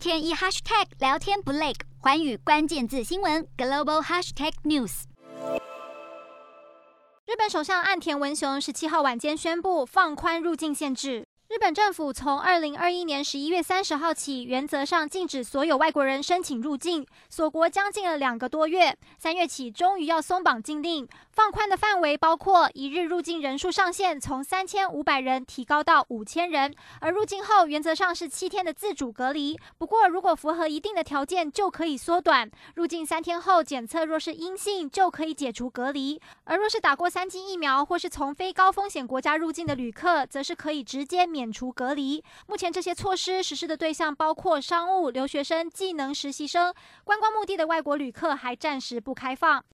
天一 hashtag 聊天不累，环宇关键字新闻 global hashtag news。日本首相岸田文雄十七号晚间宣布放宽入境限制。日本政府从二零二一年十一月三十号起，原则上禁止所有外国人申请入境，锁国将近了两个多月。三月起，终于要松绑禁令，放宽的范围包括一日入境人数上限从三千五百人提高到五千人，而入境后原则上是七天的自主隔离。不过，如果符合一定的条件，就可以缩短。入境三天后检测若是阴性，就可以解除隔离。而若是打过三剂疫苗或是从非高风险国家入境的旅客，则是可以直接免。免除隔离。目前这些措施实施的对象包括商务、留学生、技能实习生，观光目的的外国旅客还暂时不开放。